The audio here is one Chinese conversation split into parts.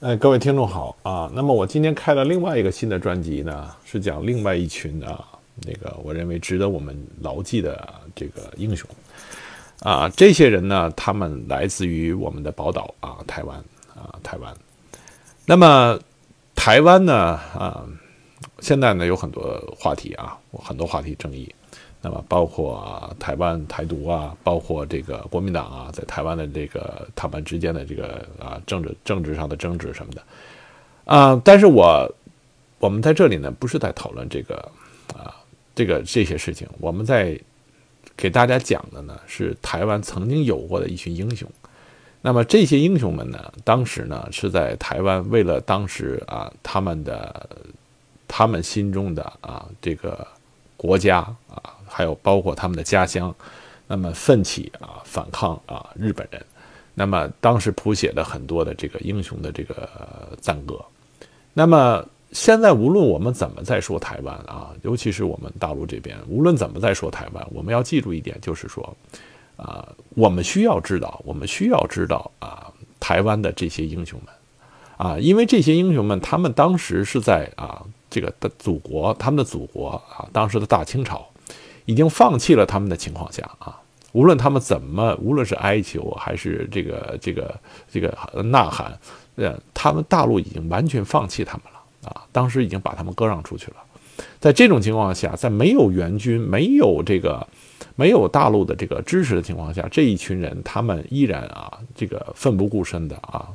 哎，各位听众好啊！那么我今天开了另外一个新的专辑呢，是讲另外一群啊，那个我认为值得我们牢记的这个英雄啊。这些人呢，他们来自于我们的宝岛啊，台湾啊，台湾。那么台湾呢啊，现在呢有很多话题啊，很多话题争议。那么包括台湾台独啊，包括这个国民党啊，在台湾的这个他们之间的这个啊政治政治上的争执什么的，啊，但是我我们在这里呢，不是在讨论这个啊这个这些事情，我们在给大家讲的呢是台湾曾经有过的一群英雄。那么这些英雄们呢，当时呢是在台湾为了当时啊他们的他们心中的啊这个国家啊。还有包括他们的家乡，那么奋起啊反抗啊日本人，那么当时谱写了很多的这个英雄的这个赞歌。那么现在无论我们怎么在说台湾啊，尤其是我们大陆这边，无论怎么在说台湾，我们要记住一点，就是说啊，我们需要知道，我们需要知道啊台湾的这些英雄们啊，因为这些英雄们他们当时是在啊这个的祖国，他们的祖国啊，当时的大清朝。已经放弃了他们的情况下啊，无论他们怎么，无论是哀求还是这个这个这个呐喊，呃，他们大陆已经完全放弃他们了啊，当时已经把他们割让出去了。在这种情况下，在没有援军、没有这个没有大陆的这个支持的情况下，这一群人他们依然啊，这个奋不顾身的啊，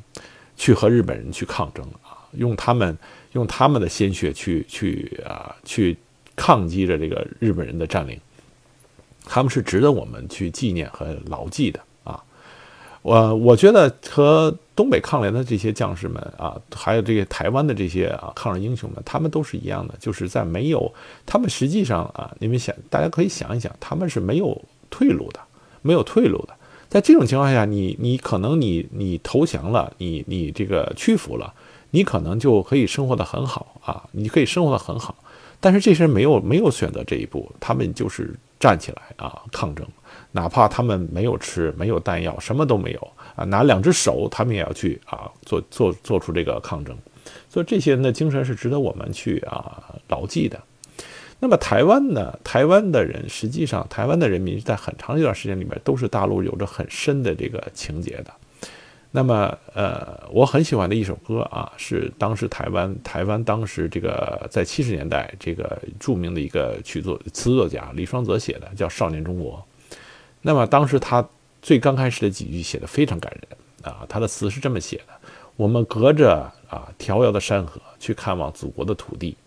去和日本人去抗争啊，用他们用他们的鲜血去去啊去抗击着这个日本人的占领。他们是值得我们去纪念和牢记的啊！我我觉得和东北抗联的这些将士们啊，还有这个台湾的这些啊抗日英雄们，他们都是一样的，就是在没有他们实际上啊，你们想，大家可以想一想，他们是没有退路的，没有退路的。在这种情况下，你你可能你你投降了，你你这个屈服了，你可能就可以生活的很好啊，你可以生活的很好。但是这些人没有没有选择这一步，他们就是。站起来啊，抗争，哪怕他们没有吃，没有弹药，什么都没有啊，拿两只手，他们也要去啊，做做做出这个抗争。所以这些人的精神是值得我们去啊牢记的。那么台湾呢？台湾的人实际上，台湾的人民在很长一段时间里面都是大陆有着很深的这个情结的。那么，呃，我很喜欢的一首歌啊，是当时台湾台湾当时这个在七十年代这个著名的一个曲作词作家李双泽写的，叫《少年中国》。那么当时他最刚开始的几句写的非常感人啊，他的词是这么写的：我们隔着啊迢遥的山河去看望祖国的土地，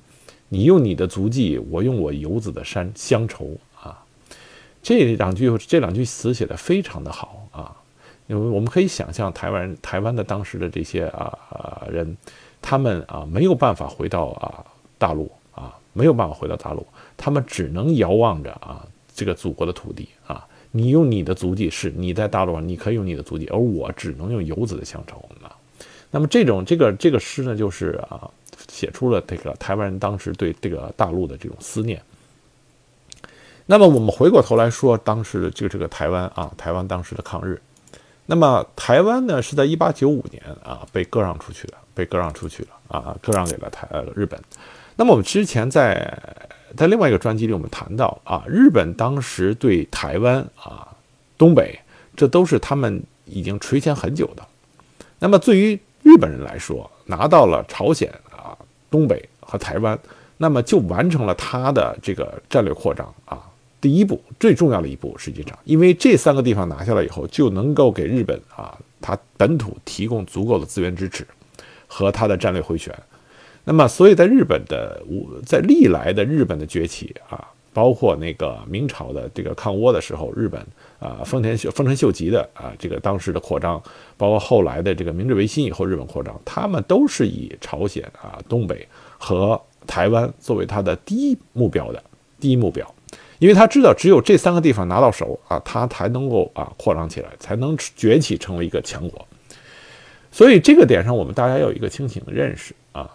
你用你的足迹，我用我游子的山乡愁啊。这两句这两句词写的非常的好啊。因为我们可以想象，台湾台湾的当时的这些啊人，他们啊没有办法回到啊大陆啊，没有办法回到大陆，他们只能遥望着啊这个祖国的土地啊。你用你的足迹，是你在大陆上，你可以用你的足迹，而我只能用游子的乡愁啊。那么这种这个这个诗呢，就是啊写出了这个台湾人当时对这个大陆的这种思念。那么我们回过头来说，当时的这个这个台湾啊，台湾当时的抗日。那么台湾呢，是在一八九五年啊被割让出去的，被割让出去了啊，割让给了台呃日本。那么我们之前在在另外一个专辑里，我们谈到啊，日本当时对台湾啊、东北，这都是他们已经垂涎很久的。那么对于日本人来说，拿到了朝鲜啊、东北和台湾，那么就完成了他的这个战略扩张啊。第一步最重要的一步，实际上，因为这三个地方拿下来以后，就能够给日本啊，它本土提供足够的资源支持和它的战略回旋。那么，所以在日本的在历来的日本的崛起啊，包括那个明朝的这个抗倭的时候，日本啊，丰臣秀丰臣秀吉的啊，这个当时的扩张，包括后来的这个明治维新以后日本扩张，他们都是以朝鲜啊、东北和台湾作为他的第一目标的第一目标。因为他知道，只有这三个地方拿到手啊，他才能够啊扩张起来，才能崛起成为一个强国。所以这个点上，我们大家要有一个清醒的认识啊。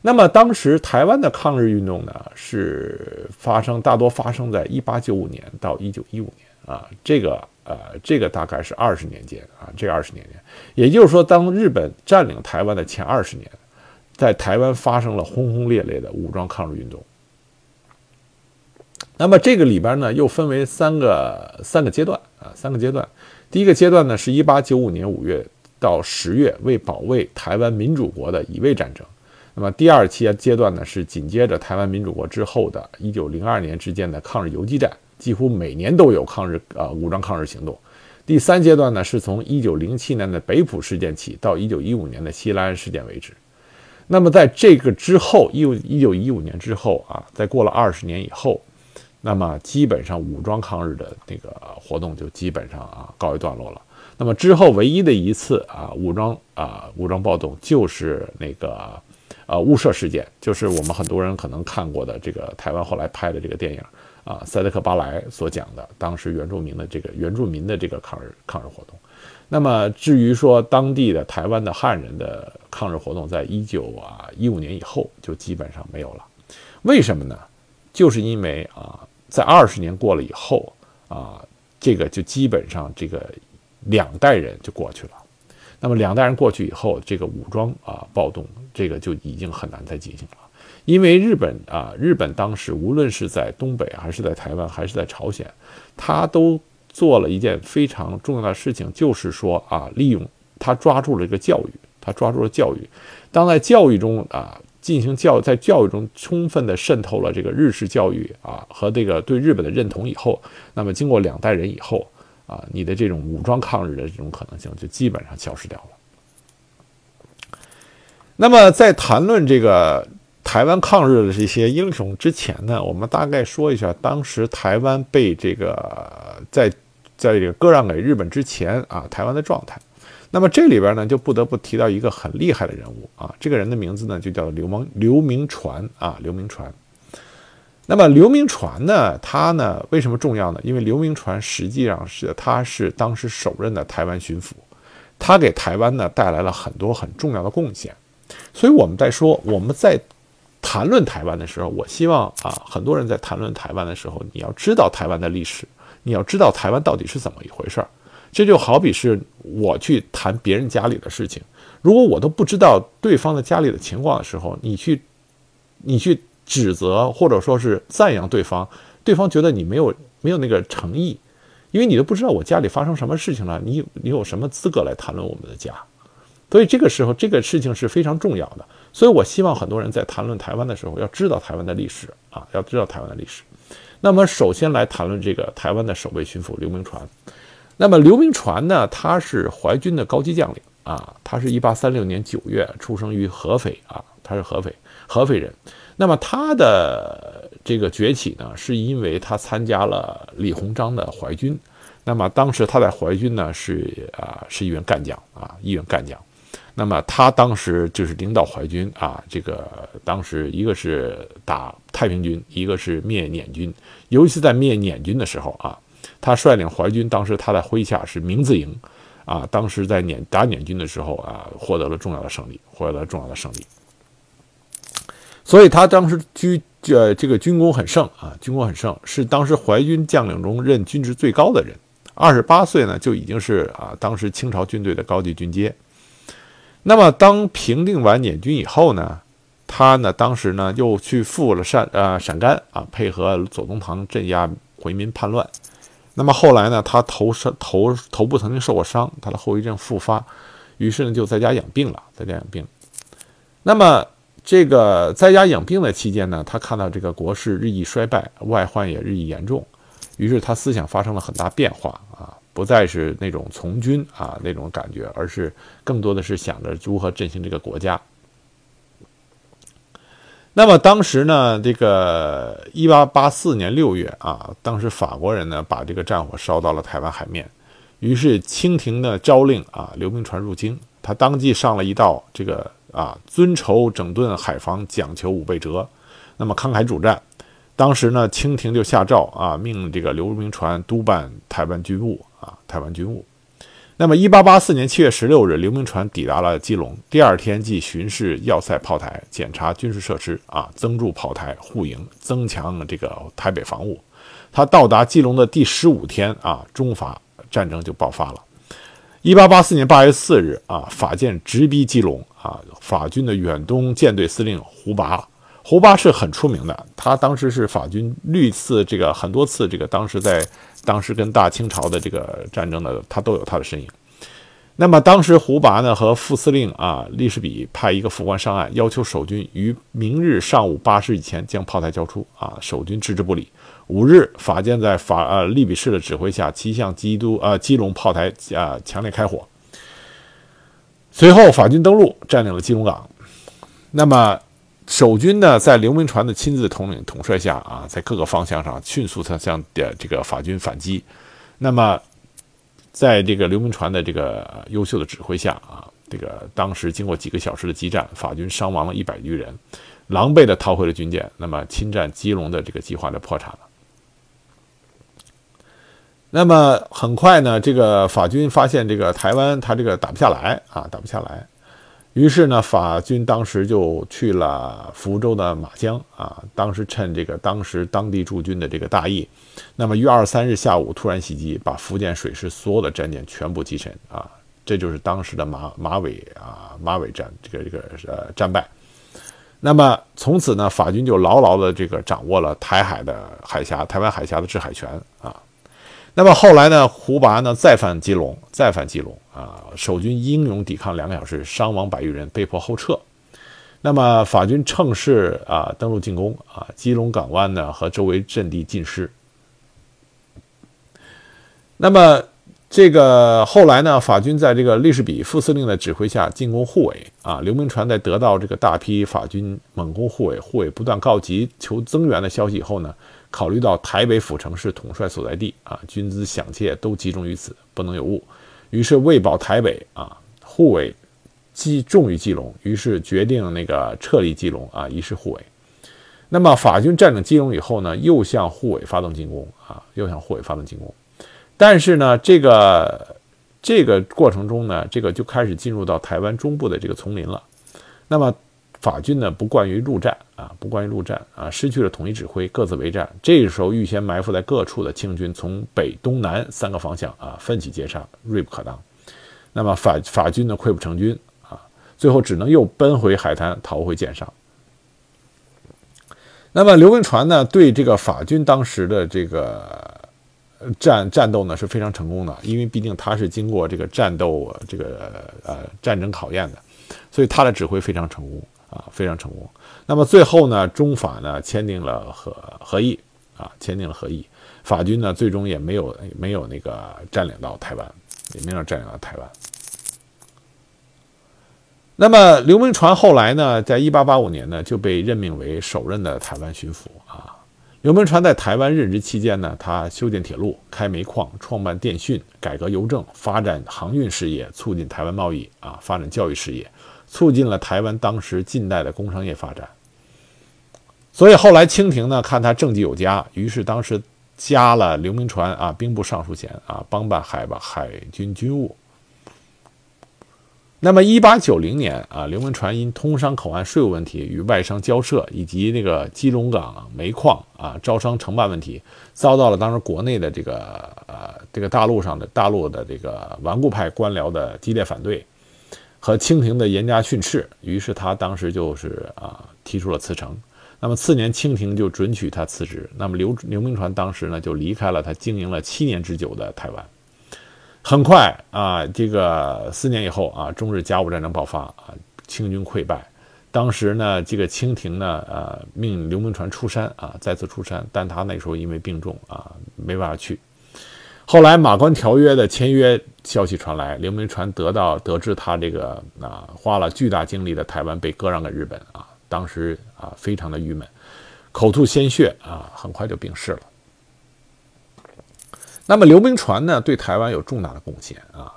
那么当时台湾的抗日运动呢，是发生大多发生在一八九五年到一九一五年啊，这个呃，这个大概是二十年间啊，这二十年间，也就是说，当日本占领台湾的前二十年，在台湾发生了轰轰烈烈的武装抗日运动。那么这个里边呢，又分为三个三个阶段啊，三个阶段。第一个阶段呢，是1895年五月到十月，为保卫台湾民主国的乙未战争。那么第二期阶段呢，是紧接着台湾民主国之后的1902年之间的抗日游击战，几乎每年都有抗日啊武装抗日行动。第三阶段呢，是从1907年的北浦事件起到1915年的西来安事件为止。那么在这个之后，一1915年之后啊，在过了二十年以后。那么基本上武装抗日的那个活动就基本上啊告一段落了。那么之后唯一的一次啊武装啊武装暴动就是那个呃雾社事件，就是我们很多人可能看过的这个台湾后来拍的这个电影啊塞德克巴莱所讲的当时原住民的这个原住民的这个抗日抗日活动。那么至于说当地的台湾的汉人的抗日活动，在一九啊一五年以后就基本上没有了。为什么呢？就是因为啊。在二十年过了以后啊，这个就基本上这个两代人就过去了。那么两代人过去以后，这个武装啊暴动，这个就已经很难再进行了。因为日本啊，日本当时无论是在东北，还是在台湾，还是在朝鲜，他都做了一件非常重要的事情，就是说啊，利用他抓住了一个教育，他抓住了教育。当在教育中啊。进行教在教育中充分的渗透了这个日式教育啊和这个对日本的认同以后，那么经过两代人以后啊，你的这种武装抗日的这种可能性就基本上消失掉了。那么在谈论这个台湾抗日的这些英雄之前呢，我们大概说一下当时台湾被这个在在这个割让给日本之前啊，台湾的状态。那么这里边呢，就不得不提到一个很厉害的人物啊，这个人的名字呢就叫刘蒙刘铭传啊，刘铭传。那么刘铭传呢，他呢为什么重要呢？因为刘铭传实际上是他是当时首任的台湾巡抚，他给台湾呢带来了很多很重要的贡献。所以我们在说我们在谈论台湾的时候，我希望啊，很多人在谈论台湾的时候，你要知道台湾的历史，你要知道台湾到底是怎么一回事儿。这就好比是我去谈别人家里的事情，如果我都不知道对方的家里的情况的时候，你去，你去指责或者说是赞扬对方，对方觉得你没有没有那个诚意，因为你都不知道我家里发生什么事情了，你你有什么资格来谈论我们的家？所以这个时候这个事情是非常重要的。所以我希望很多人在谈论台湾的时候，要知道台湾的历史啊，要知道台湾的历史。那么首先来谈论这个台湾的守卫巡抚刘铭传。那么刘铭传呢？他是淮军的高级将领啊，他是一八三六年九月出生于合肥啊，他是合肥合肥人。那么他的这个崛起呢，是因为他参加了李鸿章的淮军。那么当时他在淮军呢是啊是一员干将啊一员干将。那么他当时就是领导淮军啊，这个当时一个是打太平军，一个是灭捻军。尤其在灭捻军的时候啊。他率领淮军，当时他在麾下是明字营，啊，当时在捻打捻军的时候啊，获得了重要的胜利，获得了重要的胜利。所以他当时军呃这个军功很盛啊，军功很盛，是当时淮军将领中任军职最高的人。二十八岁呢就已经是啊当时清朝军队的高级军阶。那么当平定完捻军以后呢，他呢当时呢又去赴了陕呃陕甘啊，配合左宗棠镇压回民叛乱。那么后来呢，他头伤头头部曾经受过伤，他的后遗症复发，于是呢就在家养病了，在家养病。那么这个在家养病的期间呢，他看到这个国势日益衰败，外患也日益严重，于是他思想发生了很大变化啊，不再是那种从军啊那种感觉，而是更多的是想着如何振兴这个国家。那么当时呢，这个一八八四年六月啊，当时法国人呢把这个战火烧到了台湾海面，于是清廷呢诏令啊刘铭传入京，他当即上了一道这个啊尊筹整顿海防，讲求武备折，那么慷慨主战。当时呢，清廷就下诏啊，命这个刘铭传督办台湾军务啊，台湾军务。那么，一八八四年七月十六日，刘铭传抵达了基隆。第二天即巡视要塞炮台，检查军事设施，啊，增筑炮台护营，增强这个台北防务。他到达基隆的第十五天啊，中法战争就爆发了。一八八四年八月四日啊，法舰直逼基隆啊，法军的远东舰队司令胡拔，胡巴是很出名的，他当时是法军屡次这个很多次这个当时在当时跟大清朝的这个战争的，他都有他的身影。那么当时胡拔呢和副司令啊利士比派一个副官上岸，要求守军于明日上午八时以前将炮台交出啊，守军置之不理。五日，法舰在法呃利比士的指挥下，齐向基督呃基隆炮台啊强烈开火。随后，法军登陆，占领了基隆港。那么，守军呢，在刘铭传的亲自统领统帅下啊，在各个方向上迅速的向的这个法军反击。那么，在这个刘铭传的这个优秀的指挥下啊，这个当时经过几个小时的激战，法军伤亡了一百余人，狼狈的逃回了军舰。那么，侵占基隆的这个计划就破产了。那么很快呢，这个法军发现这个台湾他这个打不下来啊，打不下来，于是呢，法军当时就去了福州的马江啊，当时趁这个当时当地驻军的这个大意，那么于二十三日下午突然袭击，把福建水师所有的战舰全部击沉啊，这就是当时的马马尾啊马尾战这个这个呃战败。那么从此呢，法军就牢牢的这个掌握了台海的海峡，台湾海峡的制海权啊。那么后来呢？胡拔呢再犯基隆，再犯基隆啊！守军英勇抵抗两个小时，伤亡百余人，被迫后撤。那么法军乘势啊登陆进攻啊，基隆港湾呢和周围阵地尽失。那么这个后来呢，法军在这个利士比副司令的指挥下进攻护卫啊。刘铭传在得到这个大批法军猛攻护卫，护卫不断告急求增援的消息以后呢？考虑到台北府城是统帅所在地啊，军资饷械都集中于此，不能有误。于是为保台北啊，护卫基重于基隆，于是决定那个撤离基隆啊，移师护卫。那么法军占领基隆以后呢，又向护卫发动进攻啊，又向护卫发动进攻。但是呢，这个这个过程中呢，这个就开始进入到台湾中部的这个丛林了。那么。法军呢不惯于陆战啊，不惯于陆战啊，失去了统一指挥，各自为战。这个时候，预先埋伏在各处的清军从北、东南三个方向啊奋起截杀，锐不可当。那么法法军呢溃不成军啊，最后只能又奔回海滩逃回舰上。那么刘铭传呢对这个法军当时的这个战战斗呢是非常成功的，因为毕竟他是经过这个战斗这个呃战争考验的，所以他的指挥非常成功。啊，非常成功。那么最后呢，中法呢签订了和和议啊，签订了和议。法军呢最终也没有没有那个占领到台湾，也没有占领到台湾。那么刘铭传后来呢，在一八八五年呢就被任命为首任的台湾巡抚啊。刘铭传在台湾任职期间呢，他修建铁路、开煤矿、创办电讯、改革邮政、发展航运事业、促进台湾贸易啊，发展教育事业。促进了台湾当时近代的工商业发展，所以后来清廷呢看他政绩有加，于是当时加了刘铭传啊兵部尚书衔啊，帮办海吧海军军务。那么一八九零年啊，刘铭传因通商口岸税务问题与外商交涉，以及那个基隆港煤矿啊招商承办问题，遭到了当时国内的这个呃这个大陆上的大陆的这个顽固派官僚的激烈反对。和清廷的严加训斥，于是他当时就是啊提出了辞呈。那么次年清廷就准许他辞职。那么刘刘铭传当时呢就离开了他经营了七年之久的台湾。很快啊，这个四年以后啊，中日甲午战争爆发啊，清军溃败。当时呢，这个清廷呢呃命刘铭传出山啊，再次出山，但他那时候因为病重啊，没办法去。后来马关条约的签约消息传来，刘铭传得到得知他这个啊花了巨大精力的台湾被割让给日本啊，当时啊非常的郁闷，口吐鲜血啊，很快就病逝了。那么刘铭传呢对台湾有重大的贡献啊，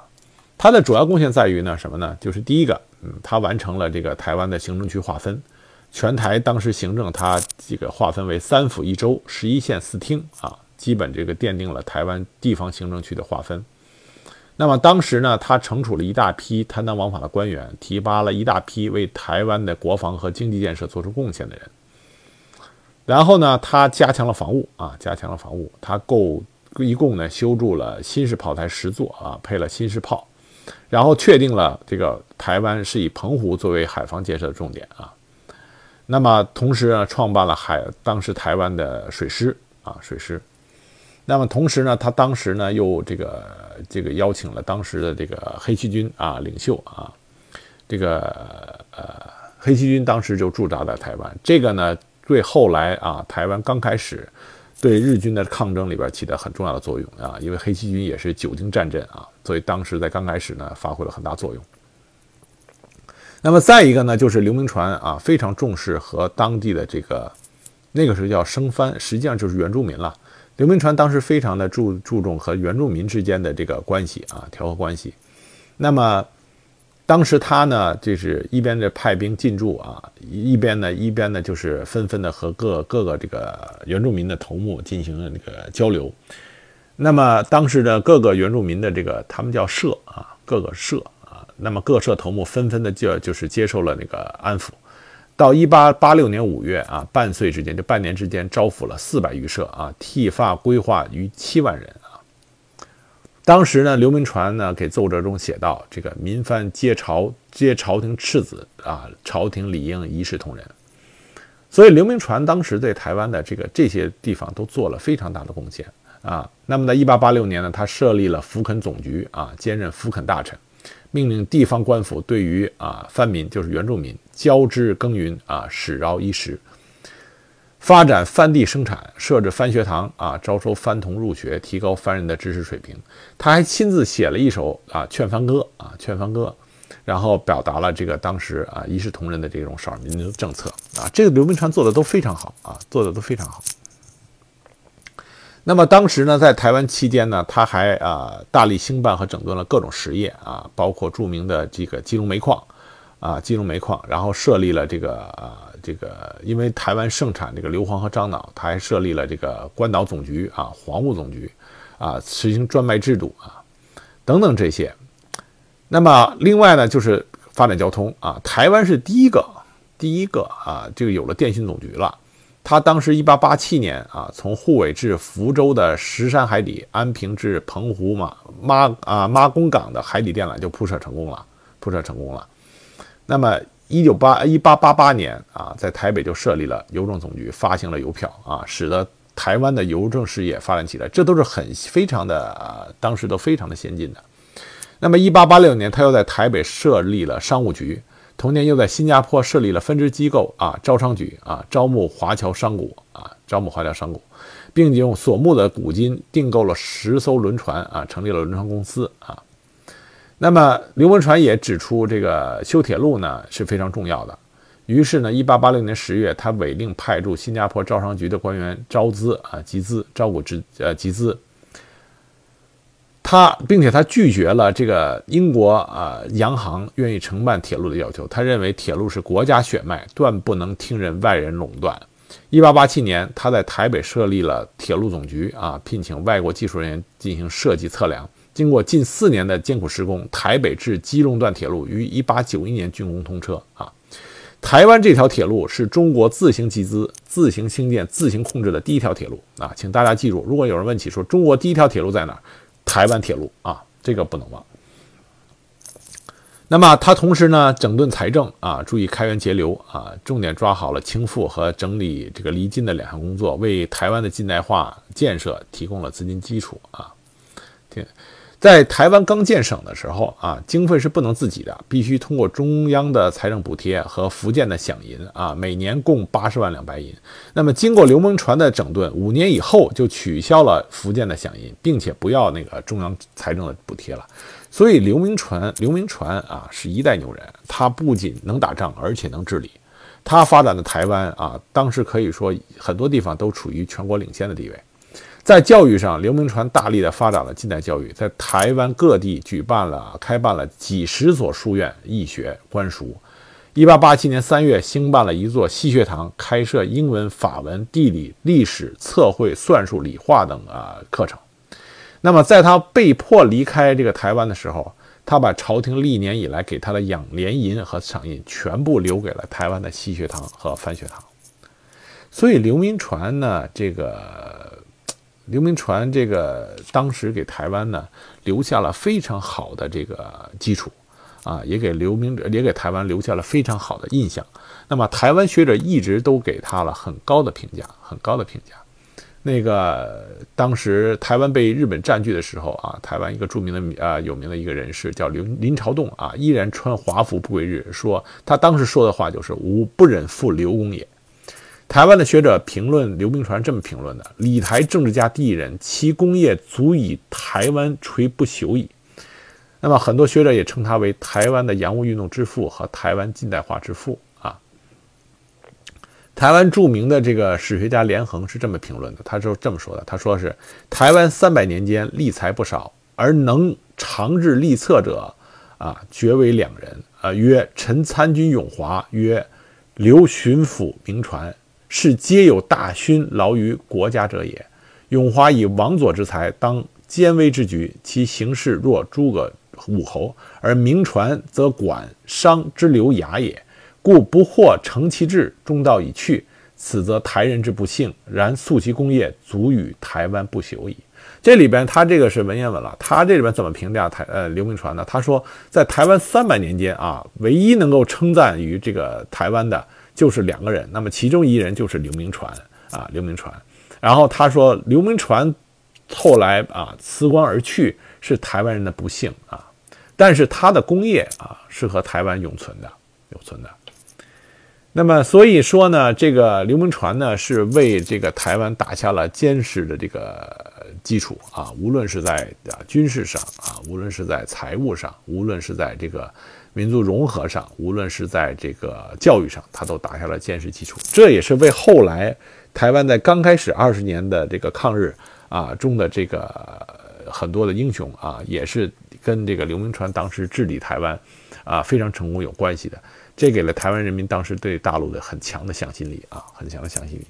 他的主要贡献在于呢什么呢？就是第一个，嗯，他完成了这个台湾的行政区划分，全台当时行政他这个划分为三府一州、十一县四厅啊。基本这个奠定了台湾地方行政区的划分。那么当时呢，他惩处了一大批贪赃枉法的官员，提拔了一大批为台湾的国防和经济建设做出贡献的人。然后呢，他加强了防务啊，加强了防务，他构一共呢修筑了新式炮台十座啊，配了新式炮，然后确定了这个台湾是以澎湖作为海防建设的重点啊。那么同时呢，创办了海当时台湾的水师啊，水师。那么同时呢，他当时呢又这个这个邀请了当时的这个黑旗军啊领袖啊，这个呃黑旗军当时就驻扎在台湾。这个呢，对后来啊台湾刚开始对日军的抗争里边起到很重要的作用啊，因为黑旗军也是久经战阵啊，所以当时在刚开始呢发挥了很大作用。那么再一个呢，就是刘铭传啊，非常重视和当地的这个那个时候叫生番，实际上就是原住民了。刘铭传当时非常的注注重和原住民之间的这个关系啊，调和关系。那么当时他呢，就是一边的派兵进驻啊，一边呢一边呢就是纷纷的和各各个这个原住民的头目进行了那个交流。那么当时的各个原住民的这个他们叫社啊，各个社啊。那么各社头目纷纷的就就是接受了那个安抚，到一八八六年五月啊，半岁之间就半年之间招抚了四百余社啊，剃发规划逾七万人啊。当时呢，刘铭传呢给奏折中写道：“这个民番皆朝皆朝廷赤子啊，朝廷理应一视同仁。”所以刘铭传当时对台湾的这个这些地方都做了非常大的贡献啊。那么在一八八六年呢，他设立了福垦总局啊，兼任福垦大臣。命令地方官府对于啊番民就是原住民交织耕耘啊使饶衣食，发展番地生产，设置番学堂啊，招收番童入学，提高番人的知识水平。他还亲自写了一首啊劝番歌啊劝番歌，然后表达了这个当时啊一视同仁的这种少数民族政策啊。这个刘铭传做的都非常好啊，做的都非常好。那么当时呢，在台湾期间呢，他还啊大力兴办和整顿了各种实业啊，包括著名的这个基隆煤矿，啊金融煤矿，然后设立了这个啊这个，因为台湾盛产这个硫磺和樟脑，他还设立了这个关岛总局啊，黄务总局，啊实行专卖制度啊，等等这些。那么另外呢，就是发展交通啊，台湾是第一个第一个啊，这个有了电信总局了。他当时一八八七年啊，从沪尾至福州的石山海底，安平至澎湖嘛妈啊妈公港的海底电缆就铺设成功了，铺设成功了。那么一九八一八八八年啊，在台北就设立了邮政总局，发行了邮票啊，使得台湾的邮政事业发展起来，这都是很非常的啊，当时都非常的先进的。那么一八八六年，他又在台北设立了商务局。同年又在新加坡设立了分支机构啊，招商局啊，招募华侨商贾啊，招募华侨商贾，并且用所募的股金订购了十艘轮船啊，成立了轮船公司啊。那么刘文传也指出，这个修铁路呢是非常重要的。于是呢，一八八六年十月，他委令派驻新加坡招商局的官员招资啊，集资招股之呃集资。他并且他拒绝了这个英国啊洋行愿意承办铁路的要求。他认为铁路是国家血脉，断不能听任外人垄断。一八八七年，他在台北设立了铁路总局啊，聘请外国技术人员进行设计测量。经过近四年的艰苦施工，台北至基隆段铁路于一八九一年竣工通车啊。台湾这条铁路是中国自行集资、自行兴建、自行控制的第一条铁路啊，请大家记住，如果有人问起说中国第一条铁路在哪儿？台湾铁路啊，这个不能忘。那么他同时呢，整顿财政啊，注意开源节流啊，重点抓好了清赋和整理这个离境的两项工作，为台湾的近代化建设提供了资金基础啊。在台湾刚建省的时候啊，经费是不能自己的，必须通过中央的财政补贴和福建的饷银啊，每年共八十万两白银。那么经过刘蒙传的整顿，五年以后就取消了福建的饷银，并且不要那个中央财政的补贴了。所以刘铭传，刘铭传啊是一代牛人，他不仅能打仗，而且能治理。他发展的台湾啊，当时可以说很多地方都处于全国领先的地位。在教育上，刘铭传大力的发展了近代教育，在台湾各地举办了、开办了几十所书院、义学、官塾。一八八七年三月，兴办了一座西学堂，开设英文、法文、地理、历史、测绘、算术、理化等啊课程。那么，在他被迫离开这个台湾的时候，他把朝廷历年以来给他的养廉银和赏银全部留给了台湾的西学堂和番学堂。所以刘铭传呢，这个刘铭传这个当时给台湾呢留下了非常好的这个基础啊，也给刘铭也给台湾留下了非常好的印象。那么台湾学者一直都给他了很高的评价，很高的评价。那个当时台湾被日本占据的时候啊，台湾一个著名的啊有名的一个人士叫林林朝栋啊，依然穿华服不归日，说他当时说的话就是“吾不忍负刘公也”。台湾的学者评论刘铭传这么评论的：“李台政治家第一人，其功业足以台湾垂不朽矣。”那么很多学者也称他为台湾的洋务运动之父和台湾近代化之父啊。台湾著名的这个史学家连横是这么评论的，他就这么说的：“他说是台湾三百年间立才不少，而能长治立策者，啊，绝为两人。啊，曰陈参军永华，曰刘巡抚明传，是皆有大勋劳于国家者也。永华以王佐之才，当兼威之局，其行事若诸葛武侯，而铭传则管商之流雅也。”故不惑成其志，中道已去，此则台人之不幸。然素其功业，足与台湾不朽矣。这里边他这个是文言文了，他这里边怎么评价台呃刘铭传呢？他说，在台湾三百年间啊，唯一能够称赞于这个台湾的，就是两个人。那么其中一人就是刘铭传啊，刘铭传。然后他说，刘铭传后来啊辞官而去，是台湾人的不幸啊。但是他的功业啊，是和台湾永存的，永存的。那么，所以说呢，这个刘铭传呢，是为这个台湾打下了坚实的这个基础啊，无论是在军事上啊，无论是在财务上，无论是在这个民族融合上，无论是在这个教育上，他都打下了坚实基础。这也是为后来台湾在刚开始二十年的这个抗日啊中的这个很多的英雄啊，也是跟这个刘铭传当时治理台湾啊非常成功有关系的。这给了台湾人民当时对大陆的很强的向心力啊，很强的向心力。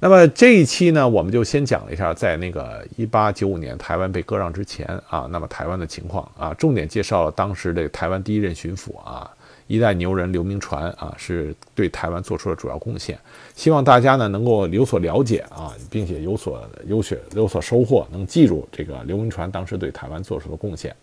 那么这一期呢，我们就先讲了一下在那个一八九五年台湾被割让之前啊，那么台湾的情况啊，重点介绍了当时的台湾第一任巡抚啊，一代牛人刘铭传啊，是对台湾做出了主要贡献。希望大家呢能够有所了解啊，并且有所有所有所收获，能记住这个刘铭传当时对台湾做出的贡献。